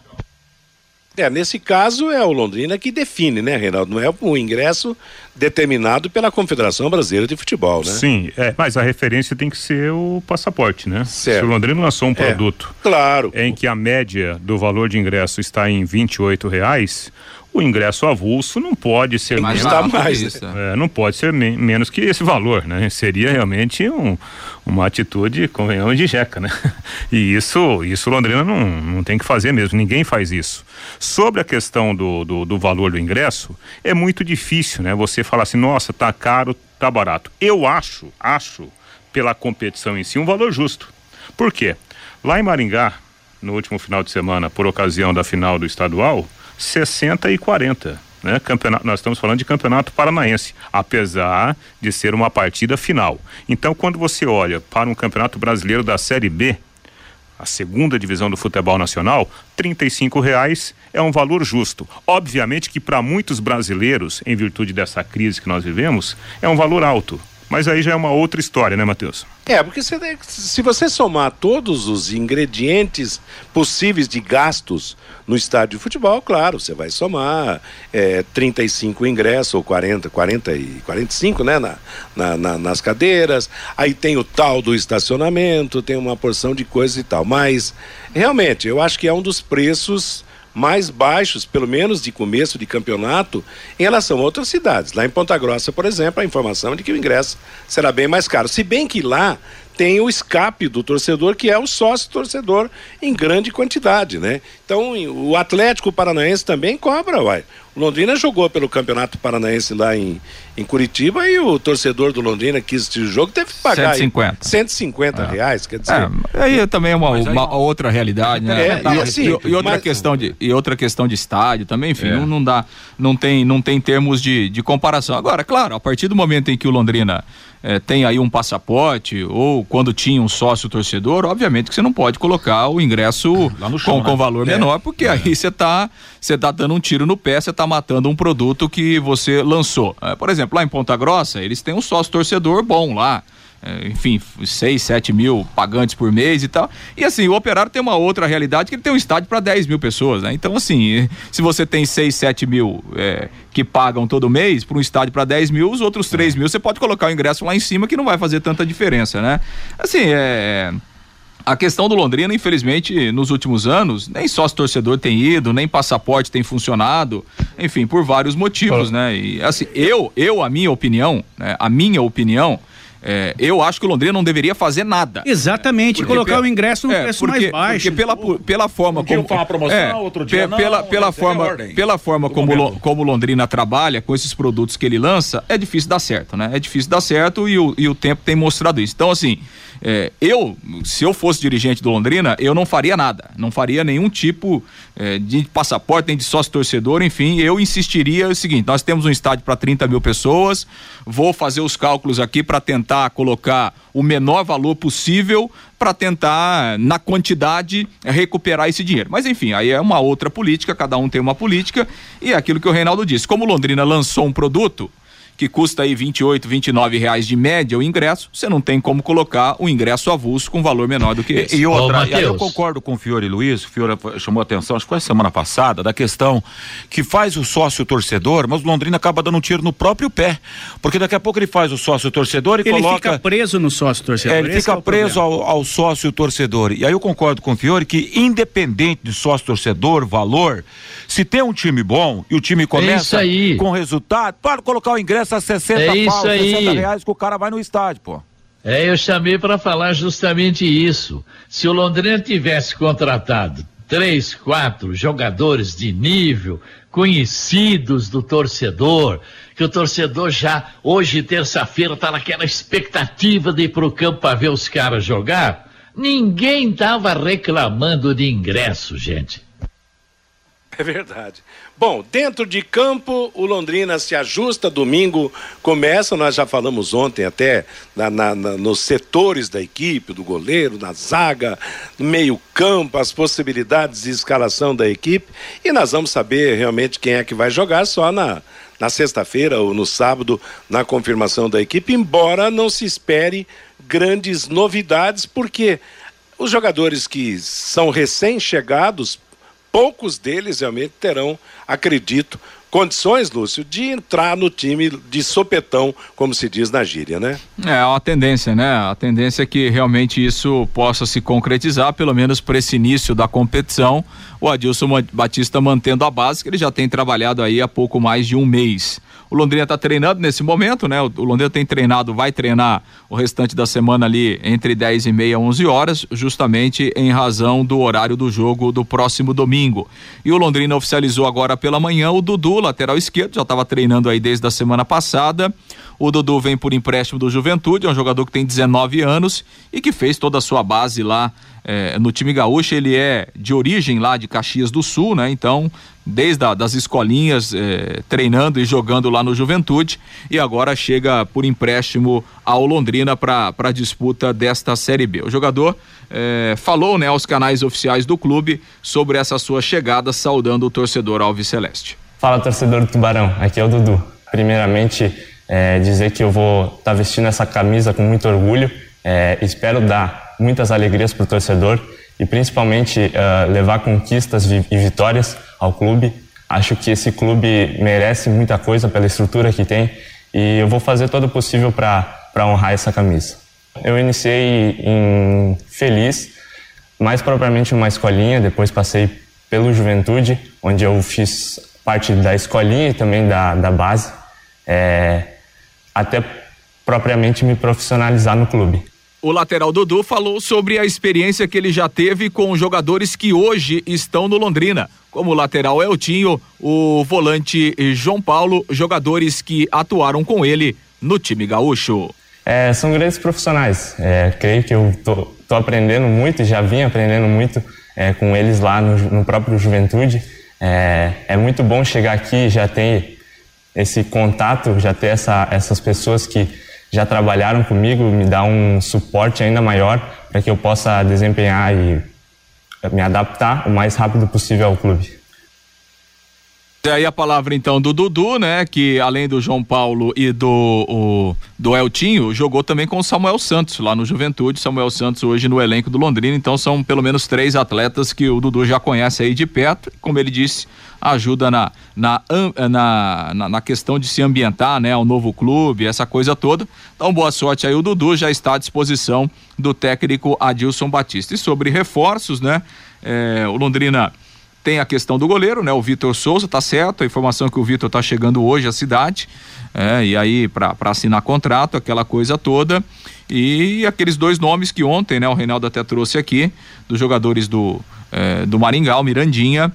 É, nesse caso é o Londrina que define, né, Reinaldo? Não é o ingresso determinado pela Confederação Brasileira de Futebol, né? Sim, é, mas a referência tem que ser o passaporte, né? Certo. Se o Londrina lançou um produto é, claro. em que a média do valor de ingresso está em 28 reais, o ingresso avulso não pode ser menos, mais, é, não pode ser me menos que esse valor, né? Seria realmente um, uma atitude, convenhamos, de jeca, né? E isso, isso Londrina não, não tem que fazer mesmo, ninguém faz isso. Sobre a questão do, do, do valor do ingresso, é muito difícil, né? Você falar assim, nossa, tá caro, tá barato. Eu acho, acho, pela competição em si, um valor justo. Por quê? Lá em Maringá, no último final de semana, por ocasião da final do estadual, 60 e 40. Né? Campeonato, nós estamos falando de campeonato paranaense, apesar de ser uma partida final. Então, quando você olha para um campeonato brasileiro da Série B, a segunda divisão do futebol nacional, R$ reais é um valor justo. Obviamente que para muitos brasileiros, em virtude dessa crise que nós vivemos, é um valor alto. Mas aí já é uma outra história, né, Matheus? É, porque se, se você somar todos os ingredientes possíveis de gastos no estádio de futebol, claro, você vai somar é, 35 ingressos, ou 40, 40 e 45, né, na, na, na, nas cadeiras. Aí tem o tal do estacionamento, tem uma porção de coisas e tal. Mas, realmente, eu acho que é um dos preços mais baixos, pelo menos de começo de campeonato, em relação a outras cidades. Lá em Ponta Grossa, por exemplo, a informação de que o ingresso será bem mais caro. Se bem que lá tem o escape do torcedor, que é o sócio torcedor em grande quantidade, né? Então, o Atlético Paranaense também cobra, uai. Londrina jogou pelo Campeonato Paranaense lá em, em Curitiba e o torcedor do Londrina que assistiu o jogo teve que pagar 150, aí, 150 é. reais, quer dizer. É, aí também é uma, uma outra realidade, né? É, e, assim, e, e, outra mas... questão de, e outra questão de estádio também, enfim, é. não, não, dá, não tem, não tem termos de, de comparação. Agora, claro, a partir do momento em que o Londrina é, tem aí um passaporte ou quando tinha um sócio torcedor, obviamente que você não pode colocar o ingresso chão, com, né? com valor é. menor, porque é. aí você está você tá dando um tiro no pé, você está matando um produto que você lançou. É, por exemplo, lá em Ponta Grossa, eles têm um sócio torcedor bom lá. É, enfim, 6, 7 mil pagantes por mês e tal. E assim, o operário tem uma outra realidade que ele tem um estádio para 10 mil pessoas, né? Então, assim, se você tem 6, 7 mil é, que pagam todo mês para um estádio para 10 mil, os outros 3 mil você pode colocar o ingresso lá em cima que não vai fazer tanta diferença, né? Assim, é. A questão do Londrina, infelizmente, nos últimos anos, nem sócio torcedor tem ido, nem passaporte tem funcionado, enfim, por vários motivos, né? E assim, eu, eu, a minha opinião, né? a minha opinião, é, eu acho que o Londrina não deveria fazer nada. Exatamente, colocar pela, o ingresso no é, preço porque, mais baixo. Porque pela, pela forma um como. Dia uma promoção, é, outro dia não, pela, pela forma, pela forma como, Lo, como Londrina trabalha com esses produtos que ele lança, é difícil dar certo, né? É difícil dar certo e o, e o tempo tem mostrado isso. Então, assim, é, eu, se eu fosse dirigente do Londrina, eu não faria nada. Não faria nenhum tipo é, de passaporte, nem de sócio torcedor, enfim, eu insistiria o seguinte: nós temos um estádio para 30 mil pessoas, vou fazer os cálculos aqui para tentar colocar o menor valor possível para tentar, na quantidade, recuperar esse dinheiro. Mas enfim, aí é uma outra política, cada um tem uma política, e é aquilo que o Reinaldo disse. Como Londrina lançou um produto, que custa aí 28, 29 reais de média o ingresso, você não tem como colocar o ingresso avulso com valor menor do que esse. E, e outra, Ô, e aí eu concordo com o Fiore Luiz, o Fiore chamou a atenção, acho que foi semana passada, da questão que faz o sócio torcedor, mas o Londrina acaba dando um tiro no próprio pé, porque daqui a pouco ele faz o sócio torcedor e ele coloca... Ele fica preso no sócio torcedor. É, ele fica é preso ao, ao, sócio torcedor. E aí eu concordo com o Fiore que independente de sócio torcedor, valor, se tem um time bom e o time começa é com resultado, para colocar o ingresso a 60 é pau, 60 aí. reais que o cara vai no estádio, pô. É, eu chamei para falar justamente isso. Se o Londrina tivesse contratado três, quatro jogadores de nível, conhecidos do torcedor, que o torcedor já, hoje, terça-feira, está naquela expectativa de ir para o campo para ver os caras jogar, ninguém estava reclamando de ingresso, gente. É verdade. Bom, dentro de campo, o Londrina se ajusta, domingo começa, nós já falamos ontem até, na, na, na, nos setores da equipe, do goleiro, na zaga, no meio campo, as possibilidades de escalação da equipe, e nós vamos saber realmente quem é que vai jogar só na, na sexta-feira ou no sábado, na confirmação da equipe, embora não se espere grandes novidades, porque os jogadores que são recém-chegados poucos deles realmente terão, acredito, condições, Lúcio, de entrar no time de sopetão, como se diz na gíria, né? É, a tendência, né? A tendência é que realmente isso possa se concretizar, pelo menos para esse início da competição. O Adilson Batista mantendo a base, que ele já tem trabalhado aí há pouco mais de um mês. O Londrina está treinando nesse momento, né? O, Londrina tem treinado, vai treinar o restante da semana ali entre 10 e meia, 11 horas, justamente em razão do horário do jogo do próximo domingo. E o Londrina oficializou agora pela manhã o Dudu, lateral esquerdo, já estava treinando aí desde a semana passada. O Dudu vem por empréstimo do Juventude, é um jogador que tem 19 anos e que fez toda a sua base lá é, no time gaúcho. Ele é de origem lá de Caxias do Sul, né? Então, desde a, das escolinhas, é, treinando e jogando lá no Juventude. E agora chega por empréstimo ao Londrina para a disputa desta Série B. O jogador é, falou né, aos canais oficiais do clube sobre essa sua chegada, saudando o torcedor Alves Celeste. Fala, torcedor do Tubarão. Aqui é o Dudu. Primeiramente, é, dizer que eu vou estar tá vestindo essa camisa com muito orgulho. É, espero dar muitas alegrias para o torcedor e principalmente uh, levar conquistas e vitórias ao clube. Acho que esse clube merece muita coisa pela estrutura que tem e eu vou fazer todo o possível para honrar essa camisa. Eu iniciei em Feliz, mais propriamente uma escolinha, depois passei pelo Juventude, onde eu fiz parte da escolinha e também da, da base. É, até propriamente me profissionalizar no clube. O lateral Dudu falou sobre a experiência que ele já teve com jogadores que hoje estão no Londrina, como o lateral Eltinho, o volante João Paulo, jogadores que atuaram com ele no time gaúcho. É, são grandes profissionais. É, creio que eu tô, tô, aprendendo muito, já vim aprendendo muito é, com eles lá no, no próprio Juventude. É, é muito bom chegar aqui, já ter esse contato, já ter essa, essas pessoas que já trabalharam comigo, me dá um suporte ainda maior para que eu possa desempenhar e me adaptar o mais rápido possível ao clube. Aí a palavra então do Dudu, né? Que além do João Paulo e do, o, do Eltinho, jogou também com o Samuel Santos lá no Juventude. Samuel Santos hoje no elenco do Londrina. Então são pelo menos três atletas que o Dudu já conhece aí de perto. Como ele disse, ajuda na, na, na, na, na questão de se ambientar, né? Ao novo clube, essa coisa toda. Então boa sorte aí. O Dudu já está à disposição do técnico Adilson Batista. E sobre reforços, né? É, o Londrina tem a questão do goleiro, né? O Vitor Souza, tá certo. A informação é que o Vitor tá chegando hoje à cidade, é, e aí para assinar contrato, aquela coisa toda. E aqueles dois nomes que ontem, né? O Reinaldo até trouxe aqui, dos jogadores do, é, do Maringá, o Mirandinha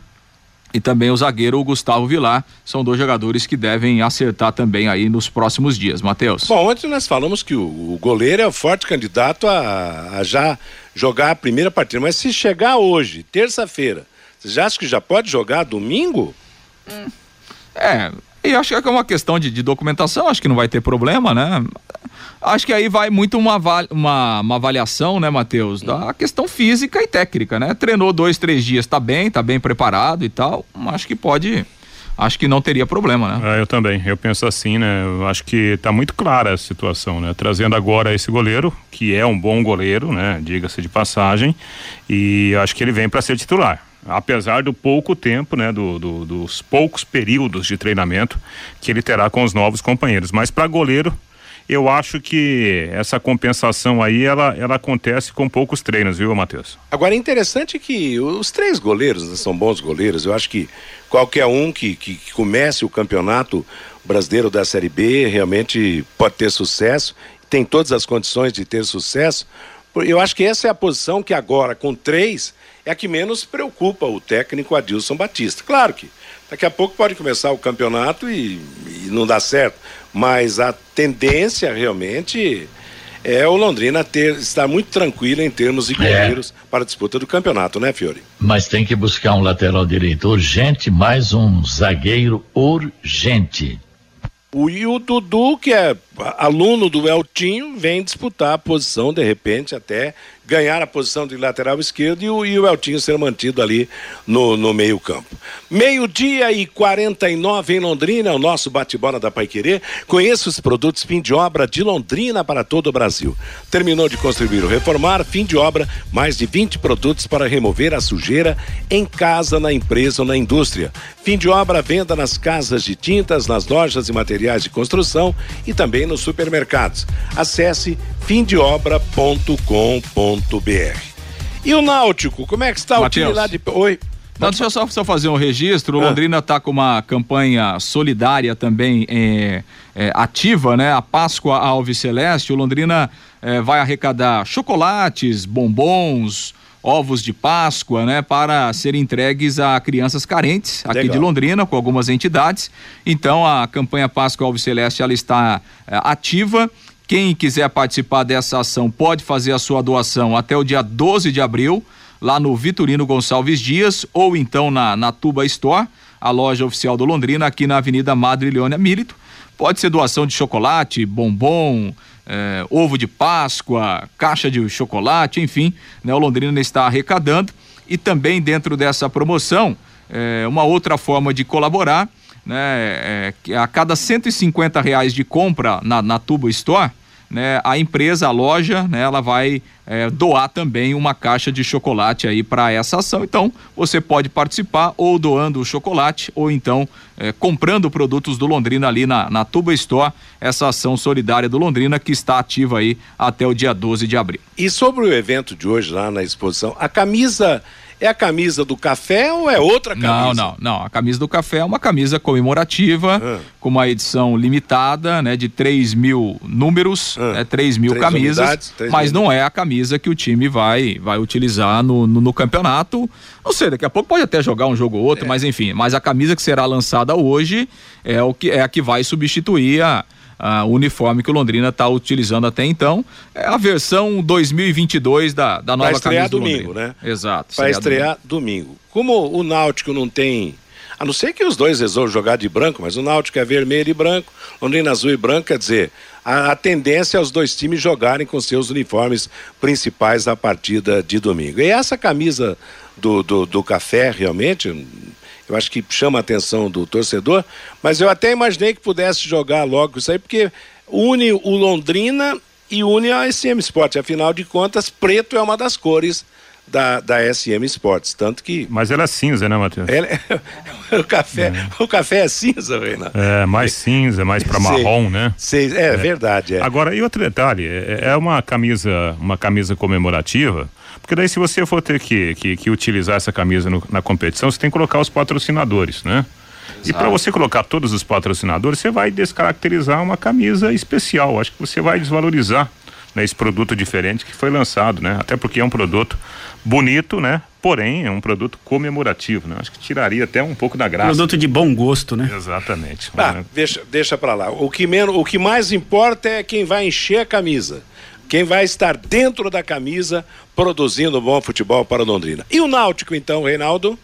e também o zagueiro o Gustavo Vilar. São dois jogadores que devem acertar também aí nos próximos dias, Matheus. Bom, ontem nós falamos que o, o goleiro é o forte candidato a, a, já jogar a primeira partida, mas se chegar hoje, terça-feira, você já acha que já pode jogar domingo? Hum. É, e acho que é uma questão de, de, documentação, acho que não vai ter problema, né? Acho que aí vai muito uma, uma, uma avaliação, né, Matheus, da questão física e técnica, né? Treinou dois, três dias, tá bem, tá bem preparado e tal, acho que pode acho que não teria problema, né? É, eu também, eu penso assim, né? Eu acho que está muito clara a situação, né? Trazendo agora esse goleiro, que é um bom goleiro, né? Diga-se de passagem, e acho que ele vem para ser titular apesar do pouco tempo, né, do, do, dos poucos períodos de treinamento que ele terá com os novos companheiros. Mas para goleiro, eu acho que essa compensação aí ela, ela acontece com poucos treinos, viu, Matheus? Agora é interessante que os três goleiros né, são bons goleiros. Eu acho que qualquer um que, que, que comece o campeonato brasileiro da Série B realmente pode ter sucesso, tem todas as condições de ter sucesso. Eu acho que essa é a posição que agora, com três, é a que menos preocupa o técnico Adilson Batista. Claro que daqui a pouco pode começar o campeonato e, e não dá certo, mas a tendência realmente é o Londrina ter, estar muito tranquilo em termos de goleiros é. para a disputa do campeonato, né, Fiore? Mas tem que buscar um lateral direito urgente, mais um zagueiro urgente. O, e o Dudu, que é aluno do Eltinho, vem disputar a posição, de repente, até ganhar a posição de lateral esquerdo e o, e o Eltinho ser mantido ali no, no meio-campo. Meio-dia e 49 em Londrina, o nosso bate-bola da Paiquerê. Conheça os produtos fim de obra de Londrina para todo o Brasil. Terminou de construir ou reformar, fim de obra, mais de 20 produtos para remover a sujeira em casa, na empresa ou na indústria. Fim de obra, venda nas casas de tintas, nas lojas e materiais de construção e também nos supermercados. Acesse fimdeobra.com.br. E o Náutico, como é que está Mateus. o time lá de. Oi. Não, deixa eu só, só fazer um registro. O ah. Londrina está com uma campanha solidária também é, é, ativa, né? A Páscoa Alves Celeste. O Londrina é, vai arrecadar chocolates, bombons, ovos de Páscoa, né, para serem entregues a crianças carentes aqui Legal. de Londrina, com algumas entidades. Então a campanha Páscoa Alves Celeste ela está é, ativa quem quiser participar dessa ação pode fazer a sua doação até o dia 12 de abril, lá no Vitorino Gonçalves Dias, ou então na, na Tuba Store, a loja oficial do Londrina, aqui na Avenida Madre Leônia Milito. Pode ser doação de chocolate, bombom, eh, ovo de Páscoa, caixa de chocolate, enfim, né? O Londrina está arrecadando. E também dentro dessa promoção, eh, uma outra forma de colaborar né, é, a cada 150 reais de compra na, na Tubo Store, né, a empresa, a loja, né, ela vai é, doar também uma caixa de chocolate aí para essa ação. Então, você pode participar ou doando o chocolate ou então é, comprando produtos do Londrina ali na, na Tuba Store, essa ação solidária do Londrina que está ativa aí até o dia 12 de abril. E sobre o evento de hoje lá na exposição, a camisa é a camisa do café ou é outra camisa? Não, não, não. A camisa do café é uma camisa comemorativa, ah. com uma edição limitada, né? De 3 mil números, ah. né, 3 mil três camisas. Unidades, três mas não é a camisa que o time vai, vai utilizar no, no, no, campeonato. Não sei, daqui a pouco pode até jogar um jogo ou outro, é. mas enfim. Mas a camisa que será lançada hoje é, o que, é a que vai substituir a o uniforme que o Londrina está utilizando até então. É a versão 2022 da, da nova camisa domingo, né? Exato. Vai estrear domingo. domingo. Como o Náutico não tem A não ser que os dois resolvam jogar de branco, mas o Náutico é vermelho e branco, Londrina azul e branco, quer dizer, a, a tendência é os dois times jogarem com seus uniformes principais na partida de domingo. E essa camisa do, do, do café, realmente, eu acho que chama a atenção do torcedor, mas eu até imaginei que pudesse jogar logo isso aí, porque une o Londrina e une a SM Sport. Afinal de contas, preto é uma das cores da, da SM Sports, tanto que... Mas ela é cinza, né, Matheus? Ela é... o, café, é. o café é cinza, Reina. É, mais cinza, mais para marrom, né? Sei, é, é, verdade. É. Agora, e outro detalhe, é, é uma camisa, uma camisa comemorativa, porque daí se você for ter que, que, que utilizar essa camisa no, na competição, você tem que colocar os patrocinadores, né? Exato. E para você colocar todos os patrocinadores, você vai descaracterizar uma camisa especial. Acho que você vai desvalorizar né, esse produto diferente que foi lançado, né? Até porque é um produto bonito, né? Porém, é um produto comemorativo, né? Acho que tiraria até um pouco da graça. Produto de bom gosto, né? Exatamente. Tá, né? deixa, deixa para lá. O que, menos, o que mais importa é quem vai encher a camisa. Quem vai estar dentro da camisa produzindo bom futebol para Londrina. E o Náutico, então, Reinaldo?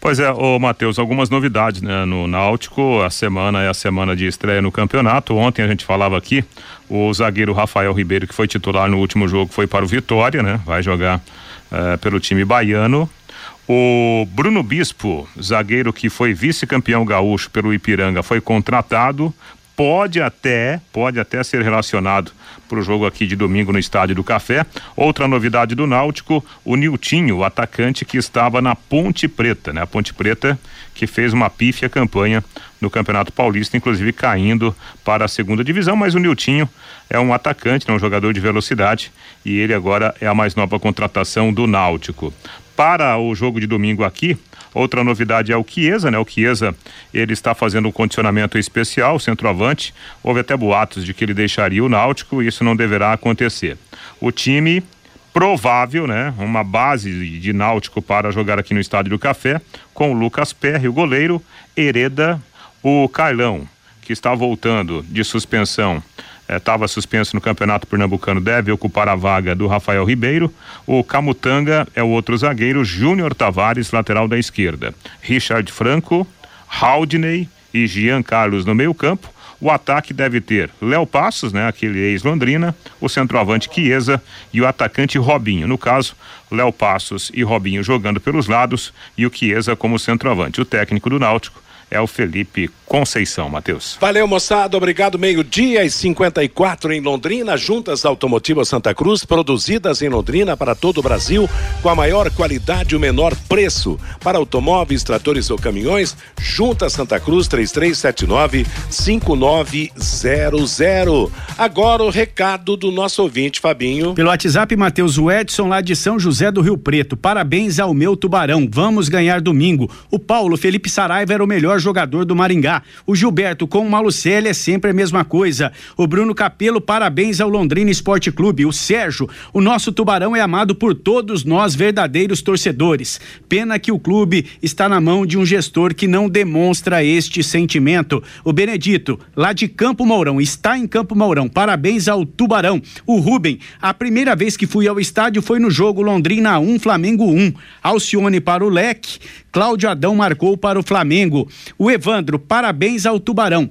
Pois é, ô Matheus, algumas novidades né, no Náutico. A semana é a semana de estreia no campeonato. Ontem a gente falava aqui, o zagueiro Rafael Ribeiro, que foi titular no último jogo, foi para o Vitória, né? Vai jogar eh, pelo time baiano. O Bruno Bispo, zagueiro que foi vice-campeão gaúcho pelo Ipiranga, foi contratado. Pode até, pode até ser relacionado para o jogo aqui de domingo no Estádio do Café. Outra novidade do Náutico, o Niltinho, o atacante que estava na Ponte Preta, né? A Ponte Preta que fez uma pífia campanha no Campeonato Paulista, inclusive caindo para a segunda divisão, mas o Niltinho é um atacante, é um jogador de velocidade e ele agora é a mais nova contratação do Náutico. Para o jogo de domingo aqui, Outra novidade é o Chiesa, né? O Chiesa, ele está fazendo um condicionamento especial, centroavante. Houve até boatos de que ele deixaria o Náutico, e isso não deverá acontecer. O time provável, né? Uma base de Náutico para jogar aqui no Estádio do Café, com o Lucas Perry, o goleiro, Hereda, o Carlão, que está voltando de suspensão estava eh, suspenso no Campeonato Pernambucano, deve ocupar a vaga do Rafael Ribeiro. O Camutanga é o outro zagueiro, Júnior Tavares, lateral da esquerda. Richard Franco, Haldney e Jean Carlos no meio-campo. O ataque deve ter Léo Passos, né, aquele ex-Londrina, o centroavante Chiesa e o atacante Robinho. No caso, Léo Passos e Robinho jogando pelos lados e o Chiesa como centroavante. O técnico do Náutico é o Felipe Conceição, Matheus. Valeu, moçada. Obrigado. Meio-dia e 54 em Londrina. Juntas Automotivas Santa Cruz, produzidas em Londrina para todo o Brasil, com a maior qualidade e o menor preço. Para automóveis, tratores ou caminhões, Juntas Santa Cruz 3379-5900. Agora o recado do nosso ouvinte, Fabinho. Pelo WhatsApp, Matheus, o Edson lá de São José do Rio Preto. Parabéns ao meu tubarão. Vamos ganhar domingo. O Paulo Felipe Saraiva era o melhor jogador do Maringá. O Gilberto com o Malucelli é sempre a mesma coisa. O Bruno Capelo, parabéns ao Londrina Esporte Clube. O Sérgio, o nosso tubarão é amado por todos nós verdadeiros torcedores. Pena que o clube está na mão de um gestor que não demonstra este sentimento. O Benedito, lá de Campo Mourão, está em Campo Mourão. Parabéns ao Tubarão. O Rubem, a primeira vez que fui ao estádio foi no jogo Londrina 1, Flamengo 1. Alcione para o Leque, Cláudio Adão marcou para o Flamengo. O Evandro, parabéns ao Tubarão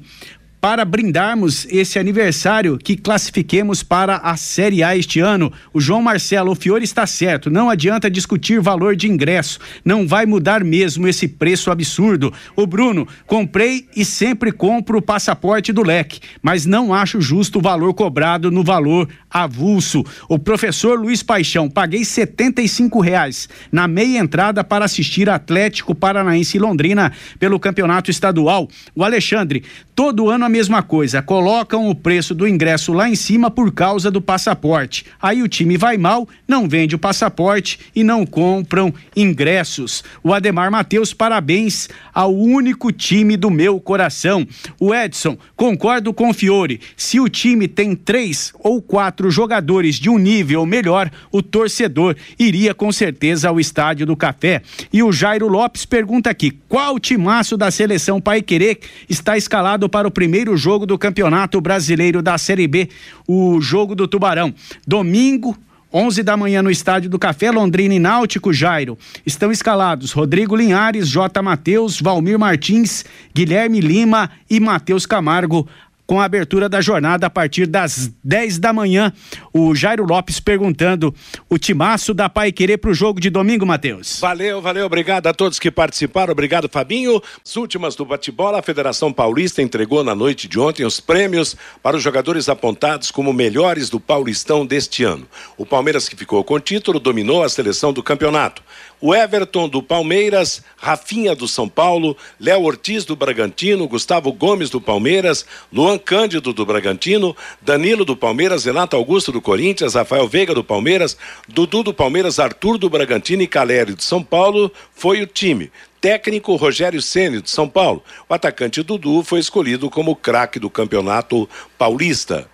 para brindarmos esse aniversário que classifiquemos para a Série A este ano. O João Marcelo, o Fiore está certo, não adianta discutir valor de ingresso, não vai mudar mesmo esse preço absurdo. O Bruno, comprei e sempre compro o passaporte do leque, mas não acho justo o valor cobrado no valor avulso. O professor Luiz Paixão, paguei setenta reais na meia entrada para assistir Atlético Paranaense e Londrina pelo campeonato estadual. O Alexandre, todo ano a mesma coisa, colocam o preço do ingresso lá em cima por causa do passaporte. Aí o time vai mal, não vende o passaporte e não compram ingressos. O Ademar Matheus, parabéns ao único time do meu coração. O Edson, concordo com o Fiore. Se o time tem três ou quatro jogadores de um nível melhor, o torcedor iria com certeza ao estádio do Café. E o Jairo Lopes pergunta aqui: qual timaço da seleção Pai Querer está escalado para o primeiro primeiro jogo do Campeonato Brasileiro da Série B, o jogo do Tubarão. Domingo, 11 da manhã no Estádio do Café, Londrina e Náutico, Jairo. Estão escalados Rodrigo Linhares, J. Matheus, Valmir Martins, Guilherme Lima e Matheus Camargo com a abertura da jornada a partir das 10 da manhã. O Jairo Lopes perguntando o timaço da Pai Querer para o jogo de domingo, Matheus. Valeu, valeu, obrigado a todos que participaram, obrigado Fabinho. As últimas do bate-bola, a Federação Paulista entregou na noite de ontem os prêmios para os jogadores apontados como melhores do Paulistão deste ano. O Palmeiras que ficou com o título dominou a seleção do campeonato o Everton do Palmeiras, Rafinha do São Paulo, Léo Ortiz do Bragantino, Gustavo Gomes do Palmeiras, Luan Cândido do Bragantino, Danilo do Palmeiras, Renato Augusto do Corinthians, Rafael Veiga do Palmeiras, Dudu do Palmeiras, Arthur do Bragantino e Calério do São Paulo foi o time. Técnico Rogério Ceni de São Paulo. O atacante Dudu foi escolhido como craque do Campeonato Paulista.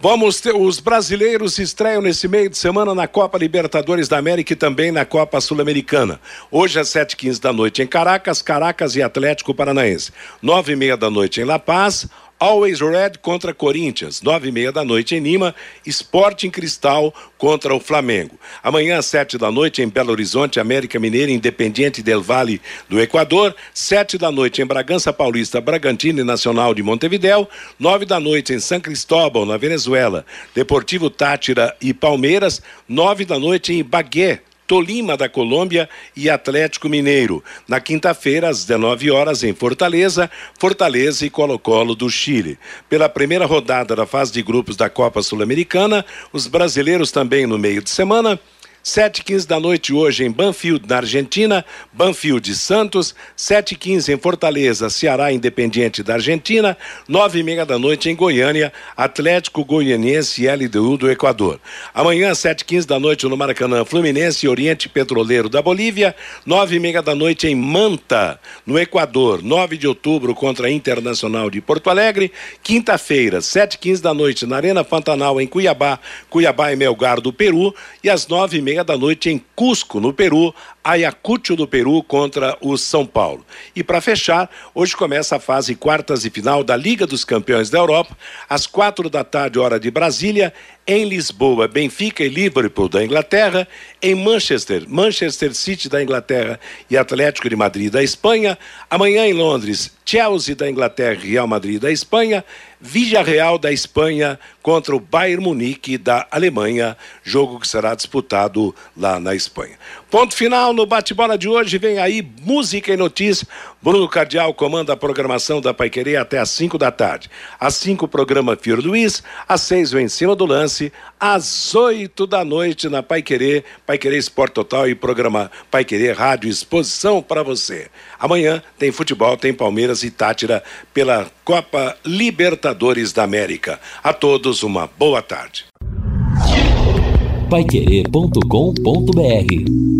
Vamos ter, os brasileiros estreiam nesse meio de semana na Copa Libertadores da América e também na Copa Sul-Americana. Hoje às 7h15 da noite em Caracas, Caracas e Atlético Paranaense. Nove e meia da noite em La Paz, Always Red contra Corinthians, nove e meia da noite em Lima, Sporting Cristal contra o Flamengo. Amanhã sete da noite em Belo Horizonte, América Mineira Independiente del Vale do Equador, sete da noite em Bragança Paulista, Bragantino e Nacional de Montevidéu, nove da noite em São Cristóbal, na Venezuela, Deportivo Tátira e Palmeiras, nove da noite em Bagué, Tolima da Colômbia e Atlético Mineiro. Na quinta-feira, às 19 horas, em Fortaleza, Fortaleza e Colo-Colo do Chile. Pela primeira rodada da fase de grupos da Copa Sul-Americana, os brasileiros também no meio de semana. Sete e quinze da noite hoje em Banfield, na Argentina, Banfield Santos, sete e quinze em Fortaleza, Ceará Independiente da Argentina, nove e meia da noite em Goiânia, Atlético Goianiense e LDU do Equador. Amanhã, sete e quinze da noite no Maracanã, Fluminense e Oriente Petroleiro da Bolívia, nove e meia da noite em Manta, no Equador, nove de outubro contra a Internacional de Porto Alegre, quinta-feira, sete e quinze da noite na Arena Pantanal em Cuiabá, Cuiabá e Melgar do Peru, e às nove e meia da noite em Cusco, no Peru, Ayacucho do Peru contra o São Paulo. E para fechar, hoje começa a fase quartas e final da Liga dos Campeões da Europa, às quatro da tarde, hora de Brasília, em Lisboa, Benfica e Liverpool da Inglaterra, em Manchester, Manchester City da Inglaterra e Atlético de Madrid da Espanha, amanhã em Londres, Chelsea da Inglaterra e Real Madrid da Espanha, Villarreal da Espanha contra o Bayern Munique da Alemanha, jogo que será disputado lá na Espanha. Ponto final no bate-bola de hoje. Vem aí música e notícia. Bruno Cardial comanda a programação da Paiquerê até às 5 da tarde. Às 5, o programa Firo Luiz. Às 6, o Em Cima do Lance. Às 8 da noite na Paiquerê, Paiquerê Esporte Total e programa Paiquerê Rádio Exposição para você. Amanhã tem futebol, tem Palmeiras e Tátira pela Copa Libertadores da América. A todos uma boa tarde. Paiquerê.com.br